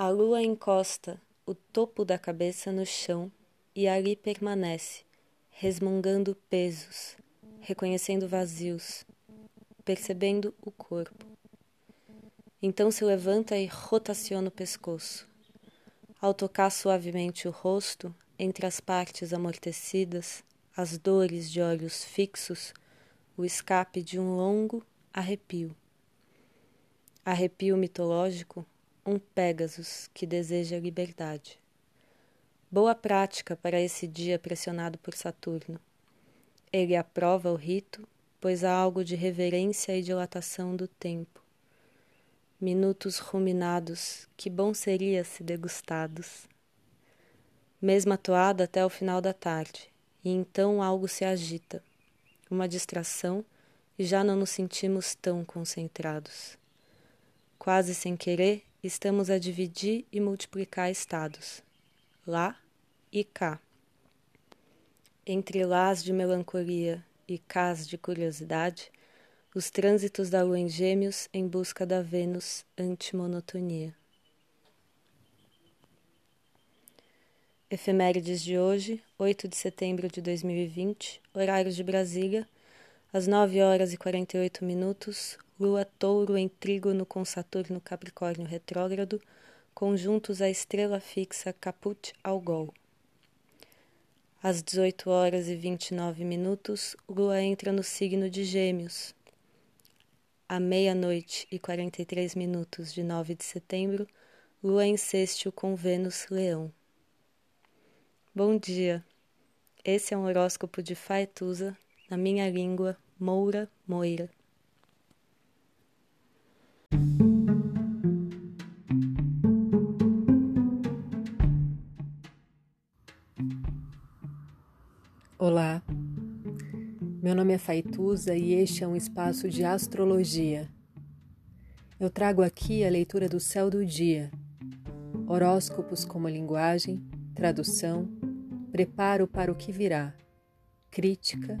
A lua encosta o topo da cabeça no chão e ali permanece, resmungando pesos, reconhecendo vazios, percebendo o corpo. Então se levanta e rotaciona o pescoço. Ao tocar suavemente o rosto, entre as partes amortecidas, as dores de olhos fixos, o escape de um longo arrepio. Arrepio mitológico, um Pégasus que deseja liberdade. Boa prática para esse dia pressionado por Saturno. Ele aprova o rito, pois há algo de reverência e dilatação do tempo. Minutos ruminados, que bom seria se degustados. Mesma toada até o final da tarde, e então algo se agita, uma distração, e já não nos sentimos tão concentrados. Quase sem querer, estamos a dividir e multiplicar estados, lá e cá. Entre lás de melancolia e cás de curiosidade, os trânsitos da lua em gêmeos em busca da Vênus antimonotonia. Efemérides de hoje, 8 de setembro de 2020, horários de Brasília, às 9 horas e 48 minutos, Lua Touro em trígono com Saturno Capricórnio retrógrado, conjuntos à estrela fixa Caput Algol. Às 18 horas e 29 minutos, Lua entra no signo de Gêmeos. À meia-noite e 43 minutos de 9 de setembro, Lua em sextil com Vênus Leão. Bom dia. Esse é um horóscopo de Faetusa, na minha língua, Moura Moira. Olá, meu nome é Faituza e este é um espaço de astrologia. Eu trago aqui a leitura do céu do dia, horóscopos como linguagem, tradução preparo para o que virá, crítica